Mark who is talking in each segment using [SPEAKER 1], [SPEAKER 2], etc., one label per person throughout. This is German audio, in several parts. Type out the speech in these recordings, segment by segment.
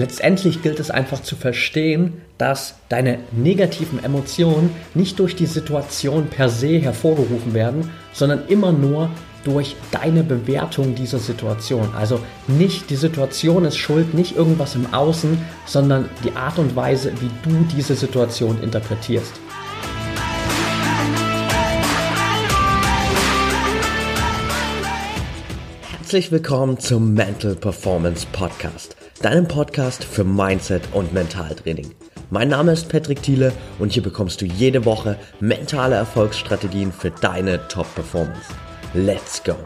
[SPEAKER 1] Letztendlich gilt es einfach zu verstehen, dass deine negativen Emotionen nicht durch die Situation per se hervorgerufen werden, sondern immer nur durch deine Bewertung dieser Situation. Also nicht die Situation ist schuld, nicht irgendwas im Außen, sondern die Art und Weise, wie du diese Situation interpretierst. Herzlich willkommen zum Mental Performance Podcast, deinem Podcast für Mindset und Mentaltraining. Mein Name ist Patrick Thiele und hier bekommst du jede Woche mentale Erfolgsstrategien für deine Top-Performance. Let's go!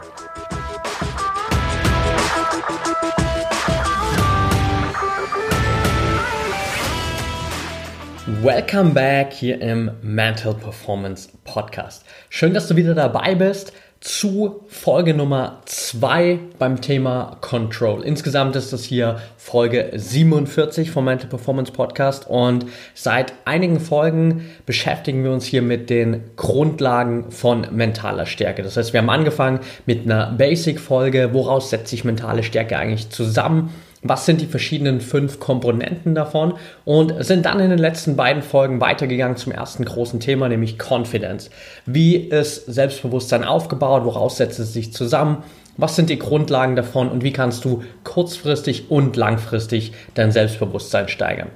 [SPEAKER 1] Welcome back hier im Mental Performance Podcast. Schön, dass du wieder dabei bist zu Folge Nummer 2 beim Thema Control. Insgesamt ist das hier Folge 47 vom Mental Performance Podcast und seit einigen Folgen beschäftigen wir uns hier mit den Grundlagen von mentaler Stärke. Das heißt, wir haben angefangen mit einer Basic-Folge, woraus setzt sich mentale Stärke eigentlich zusammen was sind die verschiedenen fünf Komponenten davon und sind dann in den letzten beiden Folgen weitergegangen zum ersten großen Thema, nämlich Confidence. Wie ist Selbstbewusstsein aufgebaut? Woraus setzt es sich zusammen? Was sind die Grundlagen davon und wie kannst du kurzfristig und langfristig dein Selbstbewusstsein steigern?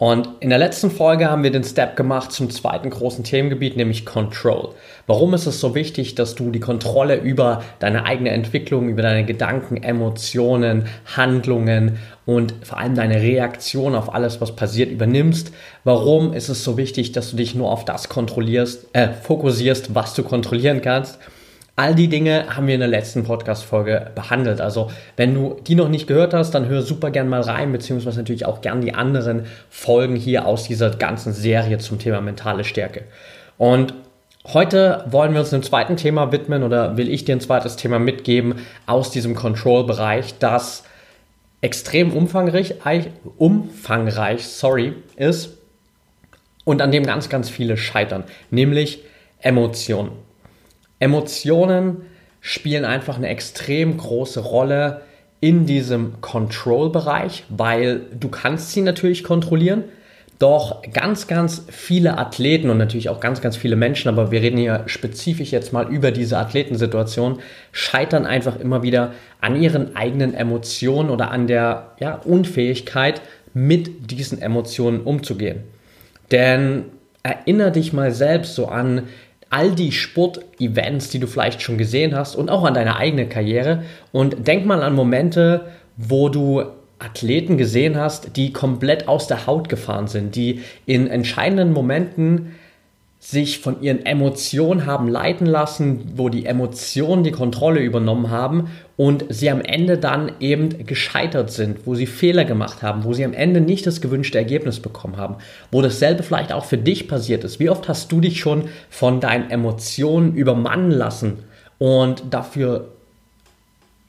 [SPEAKER 1] Und in der letzten Folge haben wir den Step gemacht zum zweiten großen Themengebiet, nämlich Control. Warum ist es so wichtig, dass du die Kontrolle über deine eigene Entwicklung, über deine Gedanken, Emotionen, Handlungen und vor allem deine Reaktion auf alles, was passiert, übernimmst? Warum ist es so wichtig, dass du dich nur auf das kontrollierst, äh, fokussierst, was du kontrollieren kannst? All die Dinge haben wir in der letzten Podcast-Folge behandelt. Also, wenn du die noch nicht gehört hast, dann hör super gern mal rein, beziehungsweise natürlich auch gern die anderen Folgen hier aus dieser ganzen Serie zum Thema mentale Stärke. Und heute wollen wir uns einem zweiten Thema widmen oder will ich dir ein zweites Thema mitgeben aus diesem Control-Bereich, das extrem umfangreich, umfangreich, sorry, ist und an dem ganz, ganz viele scheitern, nämlich Emotionen. Emotionen spielen einfach eine extrem große Rolle in diesem Control-Bereich, weil du kannst sie natürlich kontrollieren, doch ganz, ganz viele Athleten und natürlich auch ganz, ganz viele Menschen, aber wir reden hier spezifisch jetzt mal über diese Athletensituation, scheitern einfach immer wieder an ihren eigenen Emotionen oder an der ja, Unfähigkeit, mit diesen Emotionen umzugehen. Denn erinnere dich mal selbst so an all die Sportevents, die du vielleicht schon gesehen hast und auch an deine eigene Karriere. Und denk mal an Momente, wo du Athleten gesehen hast, die komplett aus der Haut gefahren sind, die in entscheidenden Momenten sich von ihren Emotionen haben leiten lassen, wo die Emotionen die Kontrolle übernommen haben und sie am Ende dann eben gescheitert sind, wo sie Fehler gemacht haben, wo sie am Ende nicht das gewünschte Ergebnis bekommen haben, wo dasselbe vielleicht auch für dich passiert ist. Wie oft hast du dich schon von deinen Emotionen übermannen lassen und dafür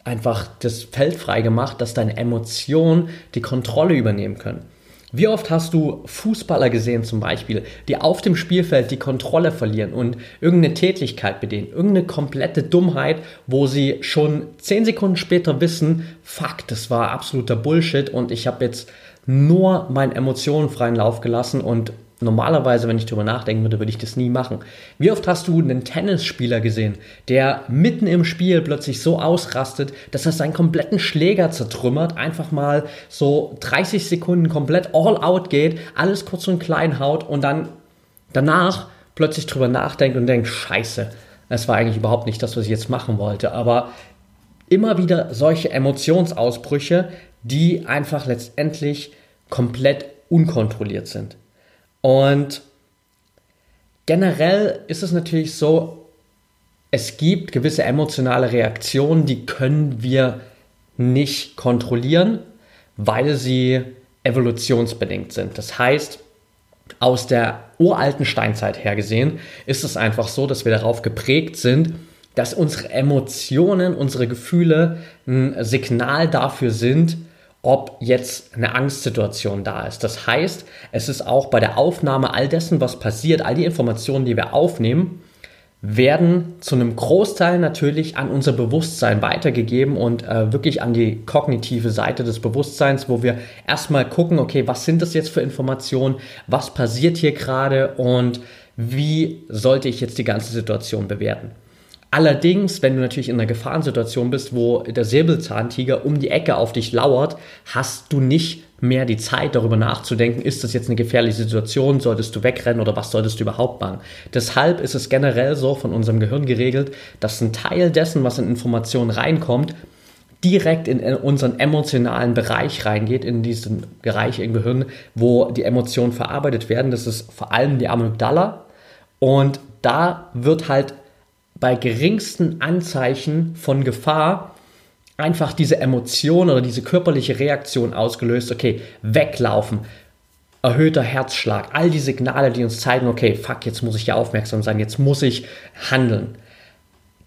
[SPEAKER 1] einfach das Feld frei gemacht, dass deine Emotionen die Kontrolle übernehmen können? Wie oft hast du Fußballer gesehen zum Beispiel, die auf dem Spielfeld die Kontrolle verlieren und irgendeine Tätigkeit bedienen, irgendeine komplette Dummheit, wo sie schon zehn Sekunden später wissen, fuck, das war absoluter Bullshit und ich habe jetzt nur meinen Emotionen freien Lauf gelassen und Normalerweise, wenn ich darüber nachdenken würde, würde ich das nie machen. Wie oft hast du einen Tennisspieler gesehen, der mitten im Spiel plötzlich so ausrastet, dass er seinen kompletten Schläger zertrümmert, einfach mal so 30 Sekunden komplett all out geht, alles kurz und klein haut und dann danach plötzlich drüber nachdenkt und denkt, scheiße, das war eigentlich überhaupt nicht das, was ich jetzt machen wollte. Aber immer wieder solche Emotionsausbrüche, die einfach letztendlich komplett unkontrolliert sind. Und generell ist es natürlich so, es gibt gewisse emotionale Reaktionen, die können wir nicht kontrollieren, weil sie evolutionsbedingt sind. Das heißt, aus der uralten Steinzeit her gesehen, ist es einfach so, dass wir darauf geprägt sind, dass unsere Emotionen, unsere Gefühle ein Signal dafür sind, ob jetzt eine Angstsituation da ist. Das heißt, es ist auch bei der Aufnahme all dessen, was passiert, all die Informationen, die wir aufnehmen, werden zu einem Großteil natürlich an unser Bewusstsein weitergegeben und äh, wirklich an die kognitive Seite des Bewusstseins, wo wir erstmal gucken, okay, was sind das jetzt für Informationen, was passiert hier gerade und wie sollte ich jetzt die ganze Situation bewerten. Allerdings, wenn du natürlich in einer Gefahrensituation bist, wo der Säbelzahntiger um die Ecke auf dich lauert, hast du nicht mehr die Zeit darüber nachzudenken, ist das jetzt eine gefährliche Situation, solltest du wegrennen oder was solltest du überhaupt machen. Deshalb ist es generell so von unserem Gehirn geregelt, dass ein Teil dessen, was in Informationen reinkommt, direkt in unseren emotionalen Bereich reingeht, in diesen Bereich im Gehirn, wo die Emotionen verarbeitet werden. Das ist vor allem die Amygdala. Und da wird halt bei geringsten Anzeichen von Gefahr einfach diese Emotion oder diese körperliche Reaktion ausgelöst, okay, weglaufen, erhöhter Herzschlag, all die Signale, die uns zeigen, okay, fuck, jetzt muss ich ja aufmerksam sein, jetzt muss ich handeln.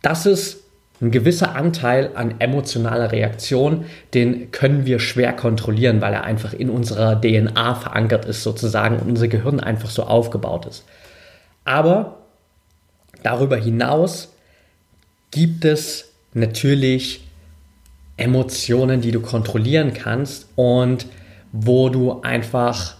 [SPEAKER 1] Das ist ein gewisser Anteil an emotionaler Reaktion, den können wir schwer kontrollieren, weil er einfach in unserer DNA verankert ist sozusagen und unser Gehirn einfach so aufgebaut ist. Aber Darüber hinaus gibt es natürlich Emotionen, die du kontrollieren kannst und wo du einfach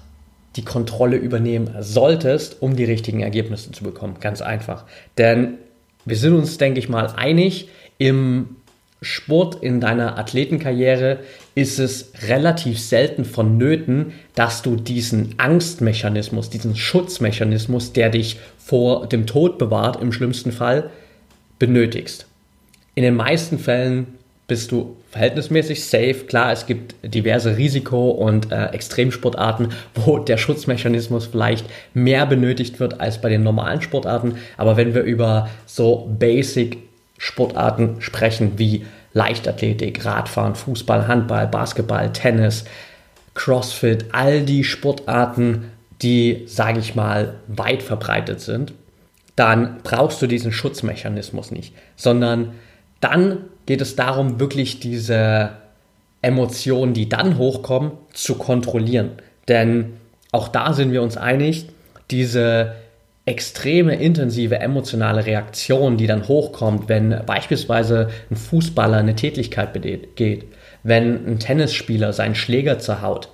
[SPEAKER 1] die Kontrolle übernehmen solltest, um die richtigen Ergebnisse zu bekommen. Ganz einfach. Denn wir sind uns, denke ich mal, einig, im Sport, in deiner Athletenkarriere ist es relativ selten vonnöten, dass du diesen Angstmechanismus, diesen Schutzmechanismus, der dich vor dem Tod bewahrt, im schlimmsten Fall, benötigst. In den meisten Fällen bist du verhältnismäßig safe. Klar, es gibt diverse Risiko- und äh, Extremsportarten, wo der Schutzmechanismus vielleicht mehr benötigt wird als bei den normalen Sportarten. Aber wenn wir über so Basic Sportarten sprechen wie Leichtathletik, Radfahren, Fußball, Handball, Basketball, Tennis, CrossFit, all die Sportarten, die, sage ich mal, weit verbreitet sind, dann brauchst du diesen Schutzmechanismus nicht, sondern dann geht es darum, wirklich diese Emotionen, die dann hochkommen, zu kontrollieren. Denn auch da sind wir uns einig, diese extreme, intensive emotionale Reaktion, die dann hochkommt, wenn beispielsweise ein Fußballer eine Tätigkeit begeht, wenn ein Tennisspieler seinen Schläger zerhaut.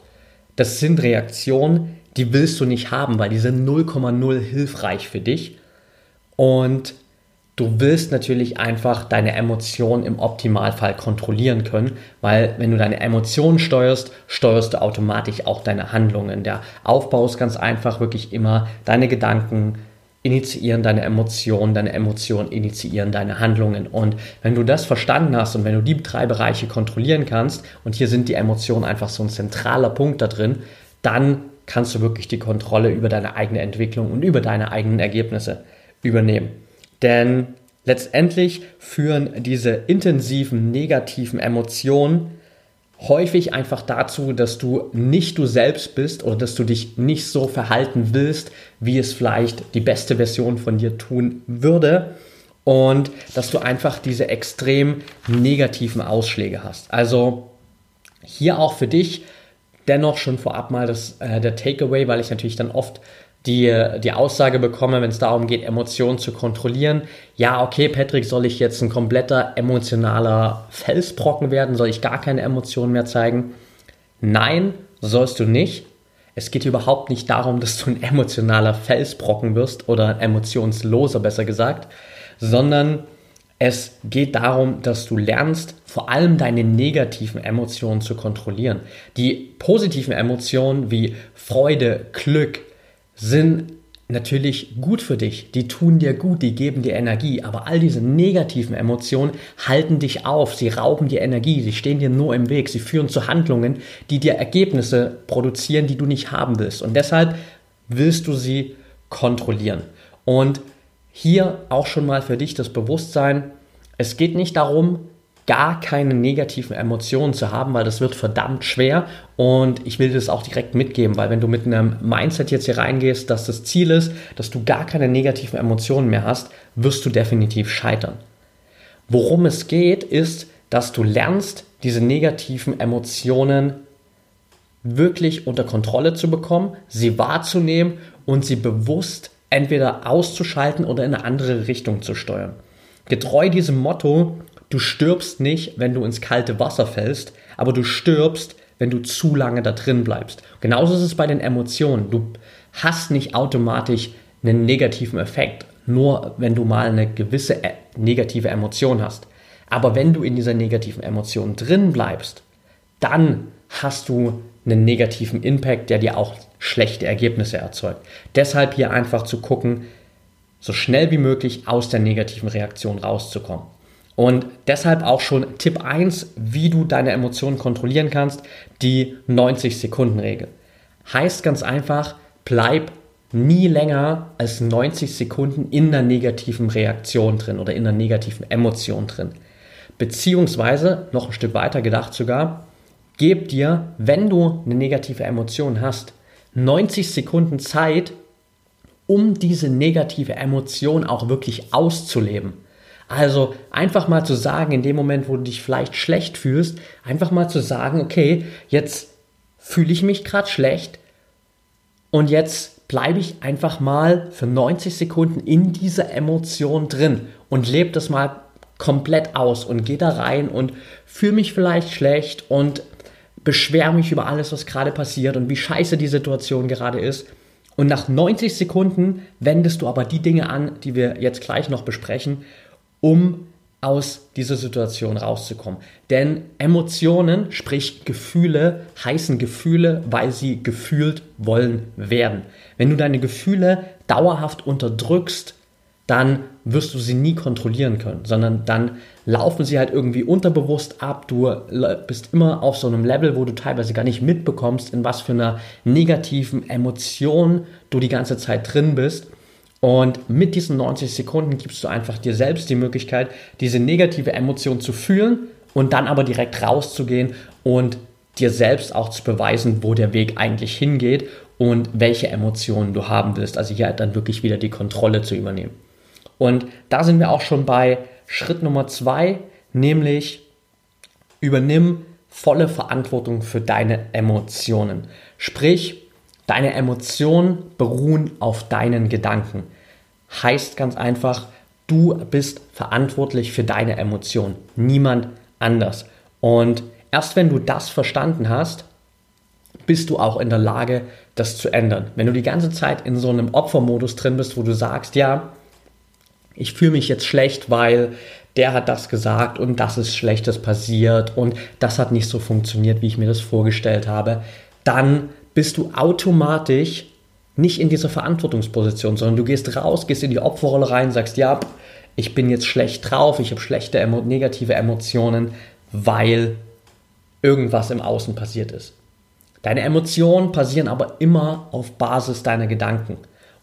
[SPEAKER 1] Das sind Reaktionen, die willst du nicht haben, weil die sind 0,0 hilfreich für dich. Und du willst natürlich einfach deine Emotionen im Optimalfall kontrollieren können, weil wenn du deine Emotionen steuerst, steuerst du automatisch auch deine Handlungen. Der Aufbau ist ganz einfach wirklich immer deine Gedanken, initiieren deine Emotionen, deine Emotionen initiieren deine Handlungen. Und wenn du das verstanden hast und wenn du die drei Bereiche kontrollieren kannst, und hier sind die Emotionen einfach so ein zentraler Punkt da drin, dann kannst du wirklich die Kontrolle über deine eigene Entwicklung und über deine eigenen Ergebnisse übernehmen. Denn letztendlich führen diese intensiven negativen Emotionen häufig einfach dazu, dass du nicht du selbst bist oder dass du dich nicht so verhalten willst, wie es vielleicht die beste Version von dir tun würde und dass du einfach diese extrem negativen Ausschläge hast. Also hier auch für dich dennoch schon vorab mal das, äh, der Takeaway, weil ich natürlich dann oft die, die Aussage bekomme, wenn es darum geht, Emotionen zu kontrollieren. Ja, okay, Patrick, soll ich jetzt ein kompletter emotionaler Felsbrocken werden? Soll ich gar keine Emotionen mehr zeigen? Nein, sollst du nicht. Es geht überhaupt nicht darum, dass du ein emotionaler Felsbrocken wirst oder ein emotionsloser, besser gesagt, sondern es geht darum, dass du lernst, vor allem deine negativen Emotionen zu kontrollieren. Die positiven Emotionen wie Freude, Glück, sind natürlich gut für dich, die tun dir gut, die geben dir Energie, aber all diese negativen Emotionen halten dich auf, sie rauben dir Energie, sie stehen dir nur im Weg, sie führen zu Handlungen, die dir Ergebnisse produzieren, die du nicht haben willst. Und deshalb willst du sie kontrollieren. Und hier auch schon mal für dich das Bewusstsein, es geht nicht darum, gar keine negativen Emotionen zu haben, weil das wird verdammt schwer und ich will das auch direkt mitgeben, weil wenn du mit einem Mindset jetzt hier reingehst, dass das Ziel ist, dass du gar keine negativen Emotionen mehr hast, wirst du definitiv scheitern. Worum es geht, ist, dass du lernst, diese negativen Emotionen wirklich unter Kontrolle zu bekommen, sie wahrzunehmen und sie bewusst entweder auszuschalten oder in eine andere Richtung zu steuern. Getreu diesem Motto, du stirbst nicht, wenn du ins kalte Wasser fällst, aber du stirbst, wenn du zu lange da drin bleibst. Genauso ist es bei den Emotionen. Du hast nicht automatisch einen negativen Effekt, nur wenn du mal eine gewisse äh, negative Emotion hast. Aber wenn du in dieser negativen Emotion drin bleibst, dann hast du einen negativen Impact, der dir auch schlechte Ergebnisse erzeugt. Deshalb hier einfach zu gucken, so schnell wie möglich aus der negativen Reaktion rauszukommen. Und deshalb auch schon Tipp 1, wie du deine Emotionen kontrollieren kannst, die 90-Sekunden-Regel. Heißt ganz einfach, bleib nie länger als 90 Sekunden in der negativen Reaktion drin oder in der negativen Emotion drin. Beziehungsweise, noch ein Stück weiter gedacht sogar, gib dir, wenn du eine negative Emotion hast, 90 Sekunden Zeit, um diese negative Emotion auch wirklich auszuleben. Also einfach mal zu sagen, in dem Moment, wo du dich vielleicht schlecht fühlst, einfach mal zu sagen, okay, jetzt fühle ich mich gerade schlecht und jetzt bleibe ich einfach mal für 90 Sekunden in dieser Emotion drin und lebe das mal komplett aus und gehe da rein und fühle mich vielleicht schlecht und beschwere mich über alles, was gerade passiert und wie scheiße die Situation gerade ist. Und nach 90 Sekunden wendest du aber die Dinge an, die wir jetzt gleich noch besprechen, um aus dieser Situation rauszukommen. Denn Emotionen, sprich Gefühle, heißen Gefühle, weil sie gefühlt wollen werden. Wenn du deine Gefühle dauerhaft unterdrückst, dann wirst du sie nie kontrollieren können, sondern dann laufen sie halt irgendwie unterbewusst ab. Du bist immer auf so einem Level, wo du teilweise gar nicht mitbekommst, in was für einer negativen Emotion du die ganze Zeit drin bist. Und mit diesen 90 Sekunden gibst du einfach dir selbst die Möglichkeit, diese negative Emotion zu fühlen und dann aber direkt rauszugehen und dir selbst auch zu beweisen, wo der Weg eigentlich hingeht und welche Emotionen du haben willst. Also hier halt dann wirklich wieder die Kontrolle zu übernehmen. Und da sind wir auch schon bei Schritt Nummer zwei, nämlich übernimm volle Verantwortung für deine Emotionen. Sprich, deine Emotionen beruhen auf deinen Gedanken. Heißt ganz einfach, du bist verantwortlich für deine Emotionen, niemand anders. Und erst wenn du das verstanden hast, bist du auch in der Lage, das zu ändern. Wenn du die ganze Zeit in so einem Opfermodus drin bist, wo du sagst, ja, ich fühle mich jetzt schlecht, weil der hat das gesagt und das ist Schlechtes passiert und das hat nicht so funktioniert, wie ich mir das vorgestellt habe, dann bist du automatisch nicht in dieser Verantwortungsposition, sondern du gehst raus, gehst in die Opferrolle rein, sagst, ja, ich bin jetzt schlecht drauf, ich habe schlechte, negative Emotionen, weil irgendwas im Außen passiert ist. Deine Emotionen passieren aber immer auf Basis deiner Gedanken.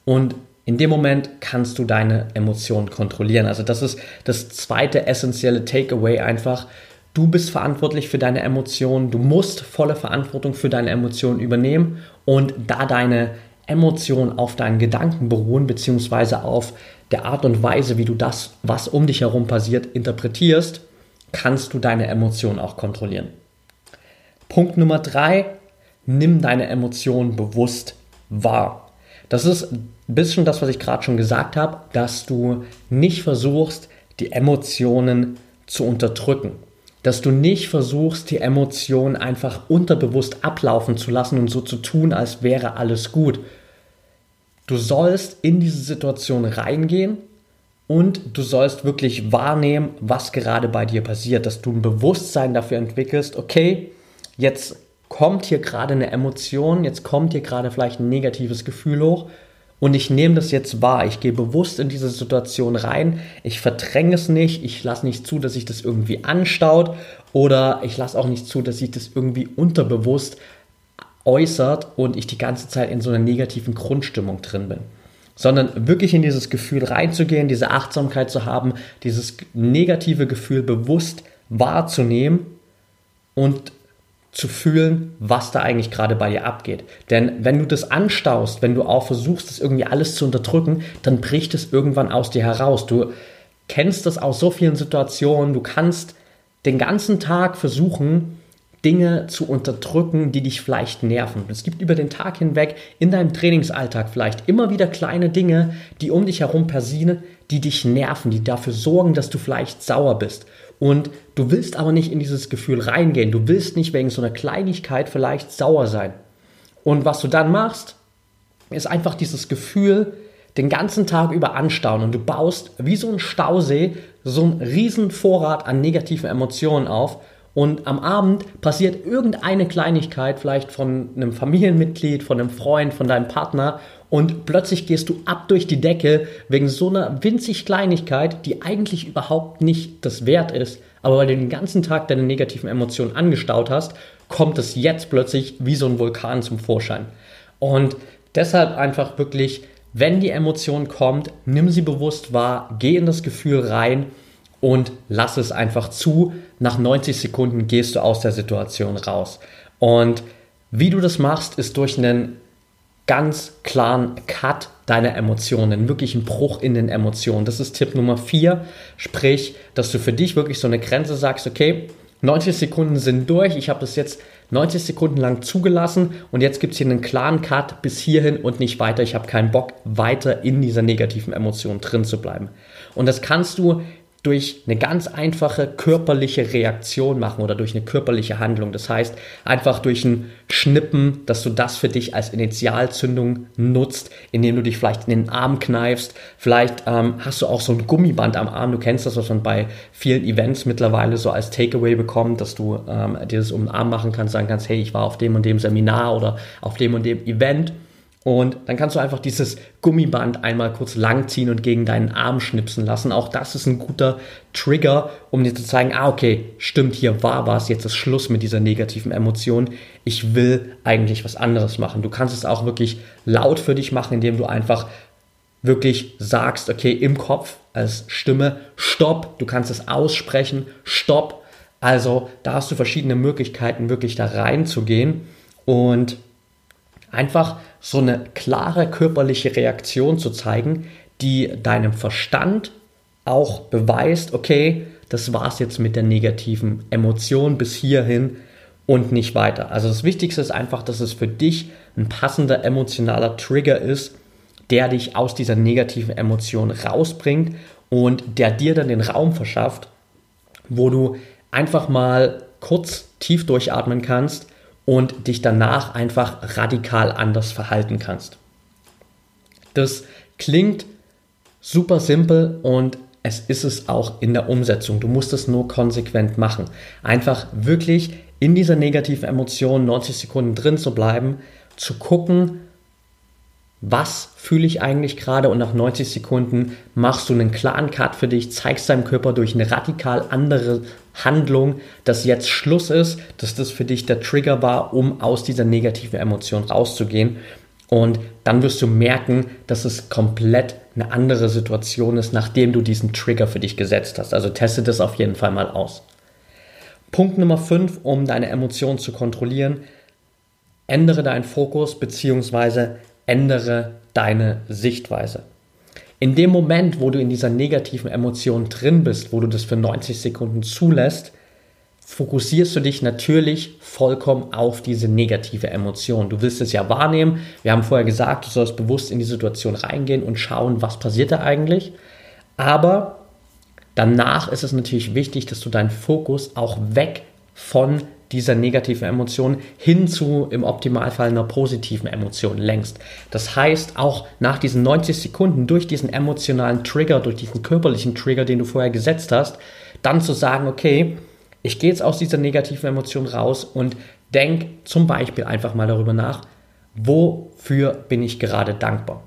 [SPEAKER 1] Und in dem Moment kannst du deine Emotionen kontrollieren. Also das ist das zweite essentielle Takeaway einfach. Du bist verantwortlich für deine Emotionen. Du musst volle Verantwortung für deine Emotionen übernehmen. Und da deine Emotionen auf deinen Gedanken beruhen, beziehungsweise auf der Art und Weise, wie du das, was um dich herum passiert, interpretierst, kannst du deine Emotionen auch kontrollieren. Punkt Nummer drei, nimm deine Emotionen bewusst wahr. Das ist ein bisschen das, was ich gerade schon gesagt habe, dass du nicht versuchst, die Emotionen zu unterdrücken. Dass du nicht versuchst, die Emotionen einfach unterbewusst ablaufen zu lassen und so zu tun, als wäre alles gut. Du sollst in diese Situation reingehen und du sollst wirklich wahrnehmen, was gerade bei dir passiert, dass du ein Bewusstsein dafür entwickelst, okay, jetzt kommt hier gerade eine Emotion, jetzt kommt hier gerade vielleicht ein negatives Gefühl hoch und ich nehme das jetzt wahr. Ich gehe bewusst in diese Situation rein. Ich verdränge es nicht. Ich lasse nicht zu, dass sich das irgendwie anstaut oder ich lasse auch nicht zu, dass sich das irgendwie unterbewusst äußert und ich die ganze Zeit in so einer negativen Grundstimmung drin bin. Sondern wirklich in dieses Gefühl reinzugehen, diese Achtsamkeit zu haben, dieses negative Gefühl bewusst wahrzunehmen und zu fühlen, was da eigentlich gerade bei dir abgeht. Denn wenn du das anstaust, wenn du auch versuchst, das irgendwie alles zu unterdrücken, dann bricht es irgendwann aus dir heraus. Du kennst das aus so vielen Situationen, du kannst den ganzen Tag versuchen, Dinge zu unterdrücken, die dich vielleicht nerven. Es gibt über den Tag hinweg in deinem Trainingsalltag vielleicht immer wieder kleine Dinge, die um dich herum passieren, die dich nerven, die dafür sorgen, dass du vielleicht sauer bist. Und du willst aber nicht in dieses Gefühl reingehen. Du willst nicht wegen so einer Kleinigkeit vielleicht sauer sein. Und was du dann machst, ist einfach dieses Gefühl den ganzen Tag über anstauen und du baust wie so ein Stausee so einen riesen Vorrat an negativen Emotionen auf und am Abend passiert irgendeine Kleinigkeit, vielleicht von einem Familienmitglied, von einem Freund, von deinem Partner und plötzlich gehst du ab durch die Decke wegen so einer winzig Kleinigkeit, die eigentlich überhaupt nicht das wert ist. Aber weil du den ganzen Tag deine negativen Emotionen angestaut hast, kommt es jetzt plötzlich wie so ein Vulkan zum Vorschein. Und deshalb einfach wirklich, wenn die Emotion kommt, nimm sie bewusst wahr, geh in das Gefühl rein und lass es einfach zu. Nach 90 Sekunden gehst du aus der Situation raus. Und wie du das machst, ist durch einen ganz klaren Cut deiner Emotionen, wirklich einen Bruch in den Emotionen. Das ist Tipp Nummer 4. Sprich, dass du für dich wirklich so eine Grenze sagst, okay, 90 Sekunden sind durch, ich habe das jetzt 90 Sekunden lang zugelassen und jetzt gibt es hier einen klaren Cut bis hierhin und nicht weiter. Ich habe keinen Bock, weiter in dieser negativen Emotion drin zu bleiben. Und das kannst du durch eine ganz einfache körperliche Reaktion machen oder durch eine körperliche Handlung. Das heißt, einfach durch ein Schnippen, dass du das für dich als Initialzündung nutzt, indem du dich vielleicht in den Arm kneifst. Vielleicht ähm, hast du auch so ein Gummiband am Arm. Du kennst das, was man bei vielen Events mittlerweile so als Takeaway bekommt, dass du ähm, dir das um den Arm machen kannst, sagen kannst, hey, ich war auf dem und dem Seminar oder auf dem und dem Event und dann kannst du einfach dieses Gummiband einmal kurz langziehen und gegen deinen Arm schnipsen lassen. Auch das ist ein guter Trigger, um dir zu zeigen, ah, okay, stimmt, hier war was, jetzt ist Schluss mit dieser negativen Emotion. Ich will eigentlich was anderes machen. Du kannst es auch wirklich laut für dich machen, indem du einfach wirklich sagst, okay, im Kopf als Stimme, stopp, du kannst es aussprechen, stopp. Also da hast du verschiedene Möglichkeiten, wirklich da reinzugehen und einfach so eine klare körperliche Reaktion zu zeigen, die deinem Verstand auch beweist, okay, das war's jetzt mit der negativen Emotion bis hierhin und nicht weiter. Also das Wichtigste ist einfach, dass es für dich ein passender emotionaler Trigger ist, der dich aus dieser negativen Emotion rausbringt und der dir dann den Raum verschafft, wo du einfach mal kurz tief durchatmen kannst und dich danach einfach radikal anders verhalten kannst. Das klingt super simpel und es ist es auch in der Umsetzung. Du musst es nur konsequent machen. Einfach wirklich in dieser negativen Emotion 90 Sekunden drin zu bleiben, zu gucken, was fühle ich eigentlich gerade und nach 90 Sekunden machst du einen klaren Cut für dich, zeigst deinem Körper durch eine radikal andere Handlung, dass jetzt Schluss ist, dass das für dich der Trigger war, um aus dieser negativen Emotion rauszugehen. Und dann wirst du merken, dass es komplett eine andere Situation ist, nachdem du diesen Trigger für dich gesetzt hast. Also teste das auf jeden Fall mal aus. Punkt Nummer 5, um deine Emotionen zu kontrollieren. Ändere deinen Fokus bzw ändere deine Sichtweise. In dem Moment, wo du in dieser negativen Emotion drin bist, wo du das für 90 Sekunden zulässt, fokussierst du dich natürlich vollkommen auf diese negative Emotion. Du willst es ja wahrnehmen. Wir haben vorher gesagt, du sollst bewusst in die Situation reingehen und schauen, was passiert da eigentlich. Aber danach ist es natürlich wichtig, dass du deinen Fokus auch weg von dieser negativen Emotion hin zu im Optimalfall einer positiven Emotion längst. Das heißt, auch nach diesen 90 Sekunden durch diesen emotionalen Trigger, durch diesen körperlichen Trigger, den du vorher gesetzt hast, dann zu sagen, okay, ich gehe jetzt aus dieser negativen Emotion raus und denk zum Beispiel einfach mal darüber nach, wofür bin ich gerade dankbar.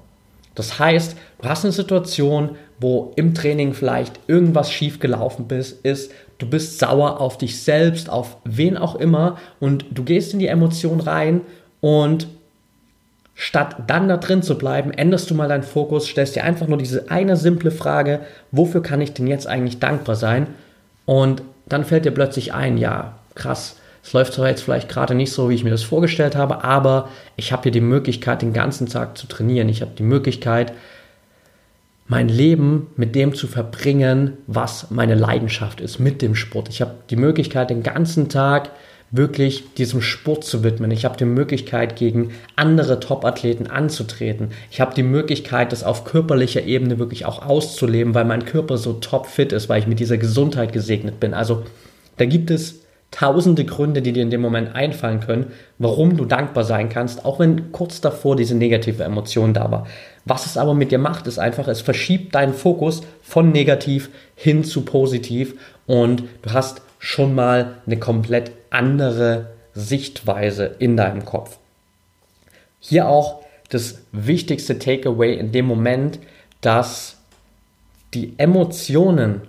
[SPEAKER 1] Das heißt, du hast eine Situation, wo im Training vielleicht irgendwas schief gelaufen ist, du bist sauer auf dich selbst, auf wen auch immer und du gehst in die Emotion rein und statt dann da drin zu bleiben, änderst du mal deinen Fokus, stellst dir einfach nur diese eine simple Frage, wofür kann ich denn jetzt eigentlich dankbar sein? Und dann fällt dir plötzlich ein, ja, krass, es läuft zwar jetzt vielleicht gerade nicht so, wie ich mir das vorgestellt habe, aber ich habe hier die Möglichkeit, den ganzen Tag zu trainieren. Ich habe die Möglichkeit, mein Leben mit dem zu verbringen, was meine Leidenschaft ist, mit dem Sport. Ich habe die Möglichkeit, den ganzen Tag wirklich diesem Sport zu widmen. Ich habe die Möglichkeit, gegen andere Top-Athleten anzutreten. Ich habe die Möglichkeit, das auf körperlicher Ebene wirklich auch auszuleben, weil mein Körper so top fit ist, weil ich mit dieser Gesundheit gesegnet bin. Also da gibt es tausende Gründe, die dir in dem Moment einfallen können, warum du dankbar sein kannst, auch wenn kurz davor diese negative Emotion da war. Was es aber mit dir macht, ist einfach, es verschiebt deinen Fokus von negativ hin zu positiv und du hast schon mal eine komplett andere Sichtweise in deinem Kopf. Hier auch das wichtigste Takeaway in dem Moment, dass die Emotionen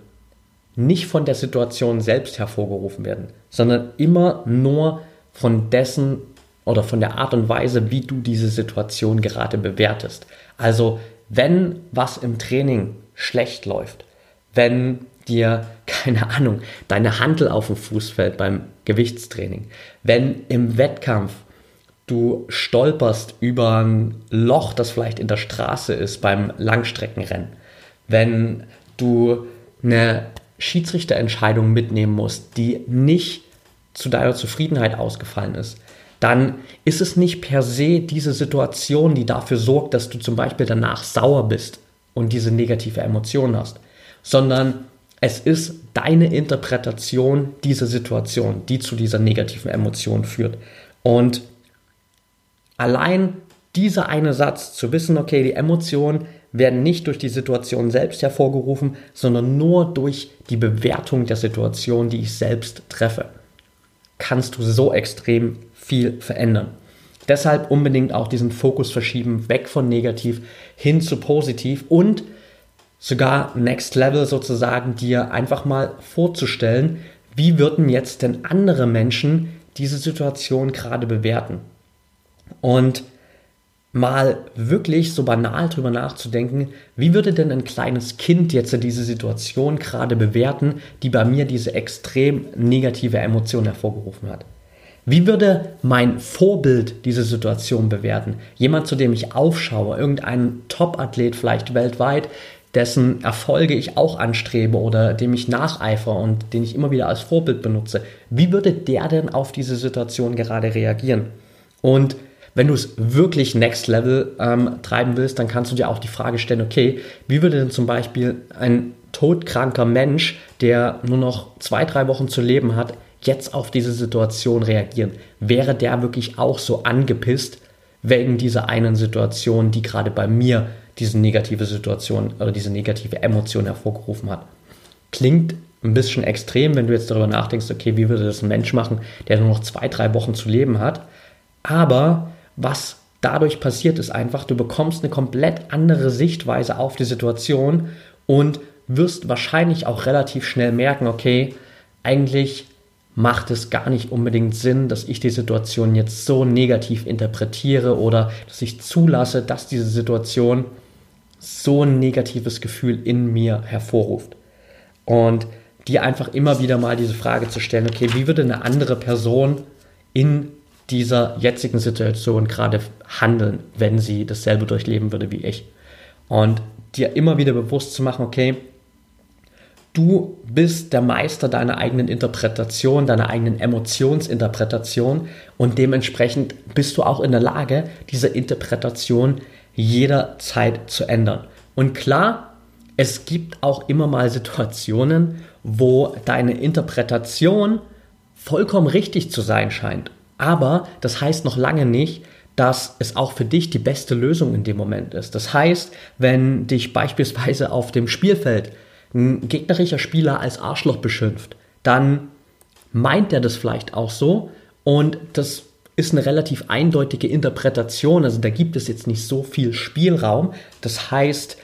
[SPEAKER 1] nicht von der Situation selbst hervorgerufen werden, sondern immer nur von dessen oder von der Art und Weise, wie du diese Situation gerade bewertest. Also wenn was im Training schlecht läuft, wenn dir, keine Ahnung, deine Handel auf den Fuß fällt beim Gewichtstraining, wenn im Wettkampf du stolperst über ein Loch, das vielleicht in der Straße ist beim Langstreckenrennen, wenn du eine Schiedsrichterentscheidung mitnehmen musst, die nicht zu deiner Zufriedenheit ausgefallen ist, dann ist es nicht per se diese Situation, die dafür sorgt, dass du zum Beispiel danach sauer bist und diese negative Emotion hast, sondern es ist deine Interpretation dieser Situation, die zu dieser negativen Emotion führt. Und allein dieser eine Satz zu wissen, okay, die Emotionen werden nicht durch die Situation selbst hervorgerufen, sondern nur durch die Bewertung der Situation, die ich selbst treffe, kannst du so extrem viel verändern. Deshalb unbedingt auch diesen Fokus verschieben, weg von negativ hin zu positiv und sogar Next Level sozusagen dir einfach mal vorzustellen, wie würden jetzt denn andere Menschen diese Situation gerade bewerten? Und mal wirklich so banal drüber nachzudenken, wie würde denn ein kleines Kind jetzt diese Situation gerade bewerten, die bei mir diese extrem negative Emotion hervorgerufen hat? Wie würde mein Vorbild diese Situation bewerten? Jemand, zu dem ich aufschaue, irgendein Top-Athlet vielleicht weltweit, dessen Erfolge ich auch anstrebe oder dem ich nacheifere und den ich immer wieder als Vorbild benutze, wie würde der denn auf diese Situation gerade reagieren? Und wenn du es wirklich Next Level ähm, treiben willst, dann kannst du dir auch die Frage stellen, okay, wie würde denn zum Beispiel ein todkranker Mensch, der nur noch zwei, drei Wochen zu leben hat, jetzt auf diese Situation reagieren? Wäre der wirklich auch so angepisst wegen dieser einen Situation, die gerade bei mir diese negative Situation oder diese negative Emotion hervorgerufen hat. Klingt ein bisschen extrem, wenn du jetzt darüber nachdenkst, okay, wie würde das ein Mensch machen, der nur noch zwei, drei Wochen zu leben hat. Aber was dadurch passiert, ist einfach, du bekommst eine komplett andere Sichtweise auf die Situation und wirst wahrscheinlich auch relativ schnell merken, okay, eigentlich macht es gar nicht unbedingt Sinn, dass ich die Situation jetzt so negativ interpretiere oder dass ich zulasse, dass diese Situation so ein negatives Gefühl in mir hervorruft. Und dir einfach immer wieder mal diese Frage zu stellen, okay, wie würde eine andere Person in dieser jetzigen Situation gerade handeln, wenn sie dasselbe durchleben würde wie ich? Und dir immer wieder bewusst zu machen, okay, du bist der Meister deiner eigenen Interpretation, deiner eigenen Emotionsinterpretation und dementsprechend bist du auch in der Lage, diese Interpretation jederzeit zu ändern. Und klar, es gibt auch immer mal Situationen, wo deine Interpretation vollkommen richtig zu sein scheint. Aber das heißt noch lange nicht, dass es auch für dich die beste Lösung in dem Moment ist. Das heißt, wenn dich beispielsweise auf dem Spielfeld ein gegnerischer Spieler als Arschloch beschimpft, dann meint er das vielleicht auch so und das ist eine relativ eindeutige Interpretation. Also da gibt es jetzt nicht so viel Spielraum. Das heißt,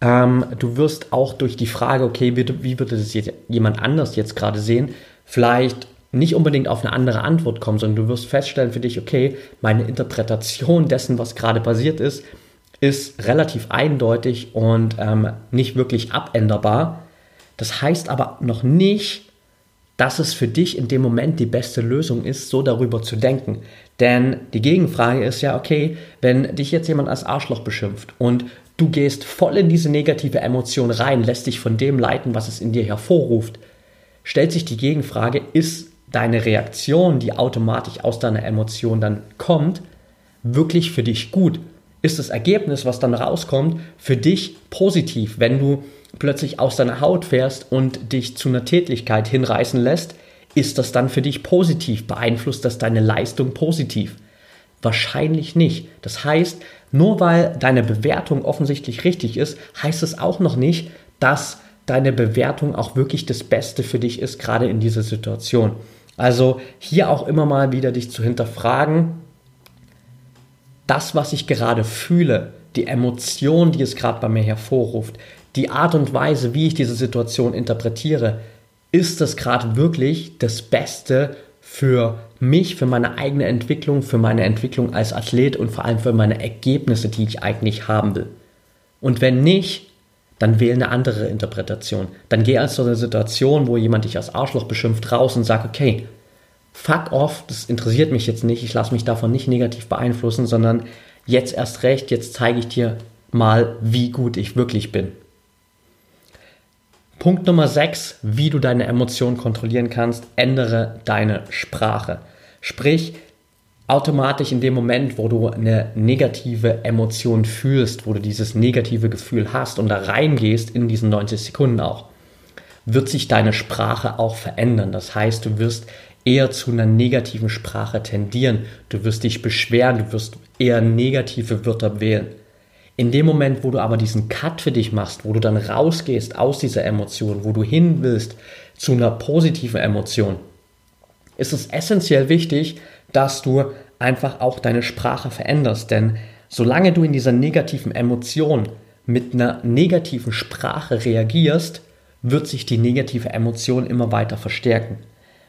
[SPEAKER 1] ähm, du wirst auch durch die Frage, okay, wie, wie würde das jetzt jemand anders jetzt gerade sehen, vielleicht nicht unbedingt auf eine andere Antwort kommen, sondern du wirst feststellen für dich, okay, meine Interpretation dessen, was gerade passiert ist, ist relativ eindeutig und ähm, nicht wirklich abänderbar. Das heißt aber noch nicht, dass es für dich in dem Moment die beste Lösung ist, so darüber zu denken. Denn die Gegenfrage ist ja, okay, wenn dich jetzt jemand als Arschloch beschimpft und du gehst voll in diese negative Emotion rein, lässt dich von dem leiten, was es in dir hervorruft, stellt sich die Gegenfrage, ist deine Reaktion, die automatisch aus deiner Emotion dann kommt, wirklich für dich gut? Ist das Ergebnis, was dann rauskommt, für dich positiv, wenn du plötzlich aus deiner Haut fährst und dich zu einer Tätigkeit hinreißen lässt? Ist das dann für dich positiv? Beeinflusst das deine Leistung positiv? Wahrscheinlich nicht. Das heißt, nur weil deine Bewertung offensichtlich richtig ist, heißt es auch noch nicht, dass deine Bewertung auch wirklich das Beste für dich ist, gerade in dieser Situation. Also hier auch immer mal wieder dich zu hinterfragen, das, was ich gerade fühle, die Emotion, die es gerade bei mir hervorruft, die Art und Weise, wie ich diese Situation interpretiere, ist das gerade wirklich das Beste für mich, für meine eigene Entwicklung, für meine Entwicklung als Athlet und vor allem für meine Ergebnisse, die ich eigentlich haben will. Und wenn nicht, dann wähle eine andere Interpretation. Dann geh aus so einer Situation, wo jemand dich als Arschloch beschimpft, raus und sag, okay, fuck off, das interessiert mich jetzt nicht, ich lasse mich davon nicht negativ beeinflussen, sondern jetzt erst recht, jetzt zeige ich dir mal, wie gut ich wirklich bin. Punkt Nummer 6, wie du deine Emotionen kontrollieren kannst, ändere deine Sprache. Sprich, automatisch in dem Moment, wo du eine negative Emotion fühlst, wo du dieses negative Gefühl hast und da reingehst in diesen 90 Sekunden auch, wird sich deine Sprache auch verändern. Das heißt, du wirst eher zu einer negativen Sprache tendieren. Du wirst dich beschweren, du wirst eher negative Wörter wählen. In dem Moment, wo du aber diesen Cut für dich machst, wo du dann rausgehst aus dieser Emotion, wo du hin willst zu einer positiven Emotion, ist es essentiell wichtig, dass du einfach auch deine Sprache veränderst. Denn solange du in dieser negativen Emotion mit einer negativen Sprache reagierst, wird sich die negative Emotion immer weiter verstärken.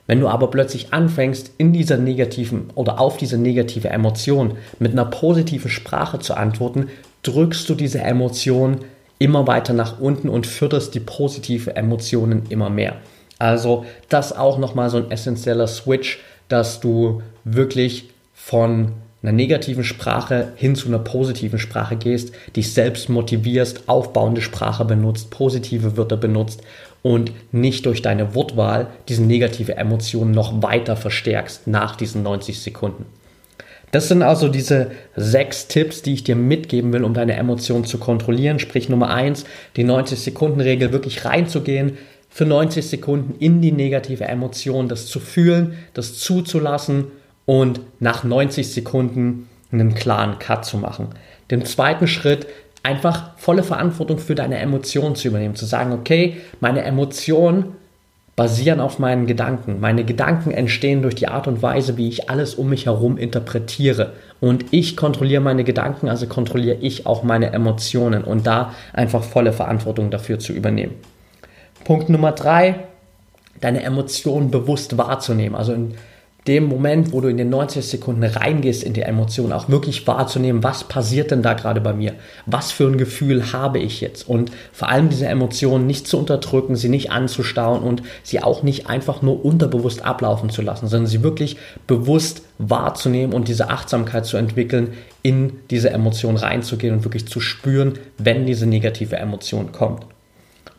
[SPEAKER 1] Wenn du aber plötzlich anfängst, in dieser negativen oder auf diese negative Emotion mit einer positiven Sprache zu antworten, drückst du diese Emotion immer weiter nach unten und förderst die positive Emotionen immer mehr. Also das auch nochmal so ein essentieller Switch, dass du wirklich von einer negativen Sprache hin zu einer positiven Sprache gehst, dich selbst motivierst, aufbauende Sprache benutzt, positive Wörter benutzt und nicht durch deine Wortwahl diese negative Emotion noch weiter verstärkst nach diesen 90 Sekunden. Das sind also diese sechs Tipps, die ich dir mitgeben will, um deine Emotionen zu kontrollieren. Sprich Nummer eins, die 90-Sekunden-Regel wirklich reinzugehen, für 90 Sekunden in die negative Emotion, das zu fühlen, das zuzulassen und nach 90 Sekunden einen klaren Cut zu machen. Den zweiten Schritt, einfach volle Verantwortung für deine Emotionen zu übernehmen, zu sagen, okay, meine Emotionen basieren auf meinen Gedanken. Meine Gedanken entstehen durch die Art und Weise, wie ich alles um mich herum interpretiere. Und ich kontrolliere meine Gedanken, also kontrolliere ich auch meine Emotionen und da einfach volle Verantwortung dafür zu übernehmen. Punkt Nummer drei, deine Emotionen bewusst wahrzunehmen. Also in dem Moment, wo du in den 90 Sekunden reingehst in die Emotion, auch wirklich wahrzunehmen, was passiert denn da gerade bei mir? Was für ein Gefühl habe ich jetzt? Und vor allem diese Emotionen nicht zu unterdrücken, sie nicht anzustauen und sie auch nicht einfach nur unterbewusst ablaufen zu lassen, sondern sie wirklich bewusst wahrzunehmen und diese Achtsamkeit zu entwickeln, in diese Emotion reinzugehen und wirklich zu spüren, wenn diese negative Emotion kommt.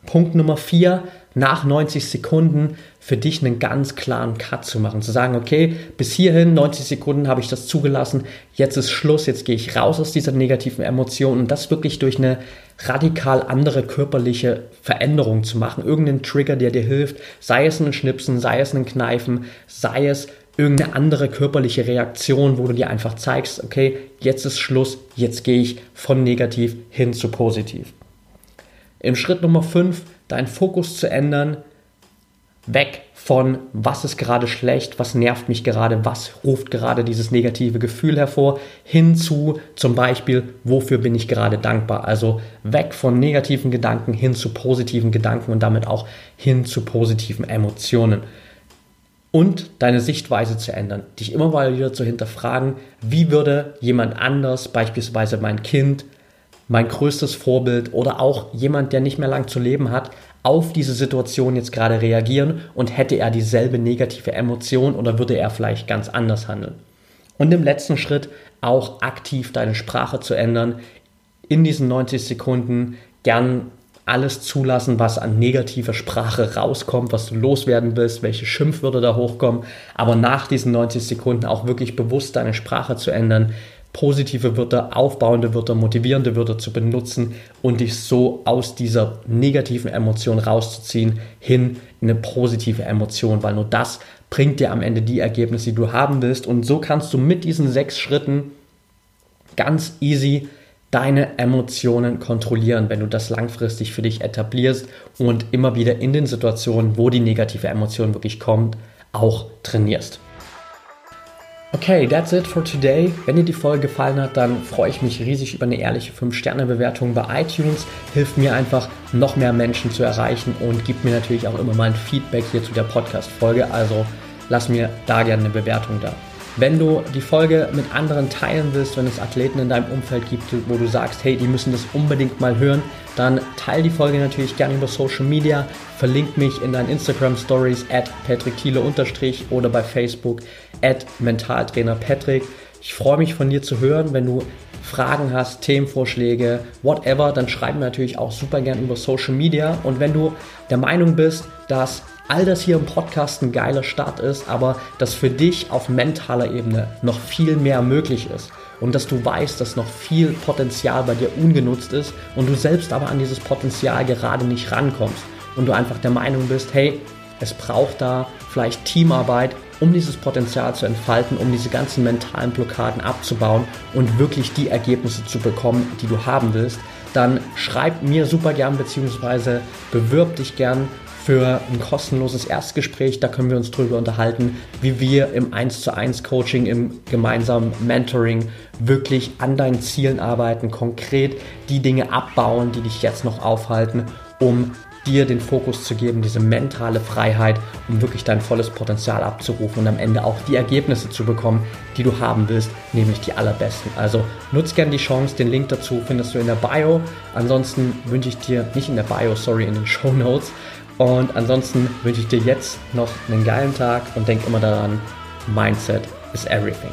[SPEAKER 1] Punkt Nummer vier, nach 90 Sekunden für dich einen ganz klaren Cut zu machen. Zu sagen, okay, bis hierhin, 90 Sekunden habe ich das zugelassen, jetzt ist Schluss, jetzt gehe ich raus aus dieser negativen Emotion und das wirklich durch eine radikal andere körperliche Veränderung zu machen. Irgendeinen Trigger, der dir hilft, sei es ein Schnipsen, sei es ein Kneifen, sei es irgendeine andere körperliche Reaktion, wo du dir einfach zeigst, okay, jetzt ist Schluss, jetzt gehe ich von negativ hin zu positiv. Im Schritt Nummer 5 deinen Fokus zu ändern, weg von was ist gerade schlecht, was nervt mich gerade, was ruft gerade dieses negative Gefühl hervor, hin zu zum Beispiel, wofür bin ich gerade dankbar. Also weg von negativen Gedanken hin zu positiven Gedanken und damit auch hin zu positiven Emotionen. Und deine Sichtweise zu ändern, dich immer mal wieder zu hinterfragen, wie würde jemand anders, beispielsweise mein Kind, mein größtes Vorbild oder auch jemand, der nicht mehr lang zu leben hat, auf diese Situation jetzt gerade reagieren und hätte er dieselbe negative Emotion oder würde er vielleicht ganz anders handeln. Und im letzten Schritt auch aktiv deine Sprache zu ändern, in diesen 90 Sekunden gern alles zulassen, was an negativer Sprache rauskommt, was du loswerden willst, welche Schimpfwörter da hochkommen, aber nach diesen 90 Sekunden auch wirklich bewusst deine Sprache zu ändern, positive Wörter, aufbauende Wörter, motivierende Wörter zu benutzen und dich so aus dieser negativen Emotion rauszuziehen, hin in eine positive Emotion, weil nur das bringt dir am Ende die Ergebnisse, die du haben willst. Und so kannst du mit diesen sechs Schritten ganz easy deine Emotionen kontrollieren, wenn du das langfristig für dich etablierst und immer wieder in den Situationen, wo die negative Emotion wirklich kommt, auch trainierst. Okay, that's it for today. Wenn dir die Folge gefallen hat, dann freue ich mich riesig über eine ehrliche 5-Sterne-Bewertung bei iTunes. Hilft mir einfach, noch mehr Menschen zu erreichen und gibt mir natürlich auch immer mal ein Feedback hier zu der Podcast-Folge. Also lass mir da gerne eine Bewertung da. Wenn du die Folge mit anderen teilen willst, wenn es Athleten in deinem Umfeld gibt, wo du sagst, hey, die müssen das unbedingt mal hören, dann teile die Folge natürlich gerne über Social Media, verlink mich in deinen Instagram Stories at Patrick oder bei Facebook at Mentaltrainer Patrick. Ich freue mich von dir zu hören, wenn du Fragen hast, Themenvorschläge, whatever, dann schreib mir natürlich auch super gern über Social Media. Und wenn du der Meinung bist, dass all das hier im Podcast ein geiler Start ist, aber dass für dich auf mentaler Ebene noch viel mehr möglich ist und dass du weißt, dass noch viel Potenzial bei dir ungenutzt ist und du selbst aber an dieses Potenzial gerade nicht rankommst und du einfach der Meinung bist, hey, es braucht da vielleicht Teamarbeit, um dieses Potenzial zu entfalten, um diese ganzen mentalen Blockaden abzubauen und wirklich die Ergebnisse zu bekommen, die du haben willst, dann schreib mir super gern bzw. bewirb dich gern für ein kostenloses Erstgespräch. Da können wir uns drüber unterhalten, wie wir im 1 zu 1 Coaching, im gemeinsamen Mentoring wirklich an deinen Zielen arbeiten, konkret die Dinge abbauen, die dich jetzt noch aufhalten, um dir den Fokus zu geben, diese mentale Freiheit, um wirklich dein volles Potenzial abzurufen und am Ende auch die Ergebnisse zu bekommen, die du haben willst, nämlich die allerbesten. Also nutz gern die Chance, den Link dazu findest du in der Bio. Ansonsten wünsche ich dir, nicht in der Bio, sorry, in den Show Notes, und ansonsten wünsche ich dir jetzt noch einen geilen Tag und denk immer daran, Mindset is everything.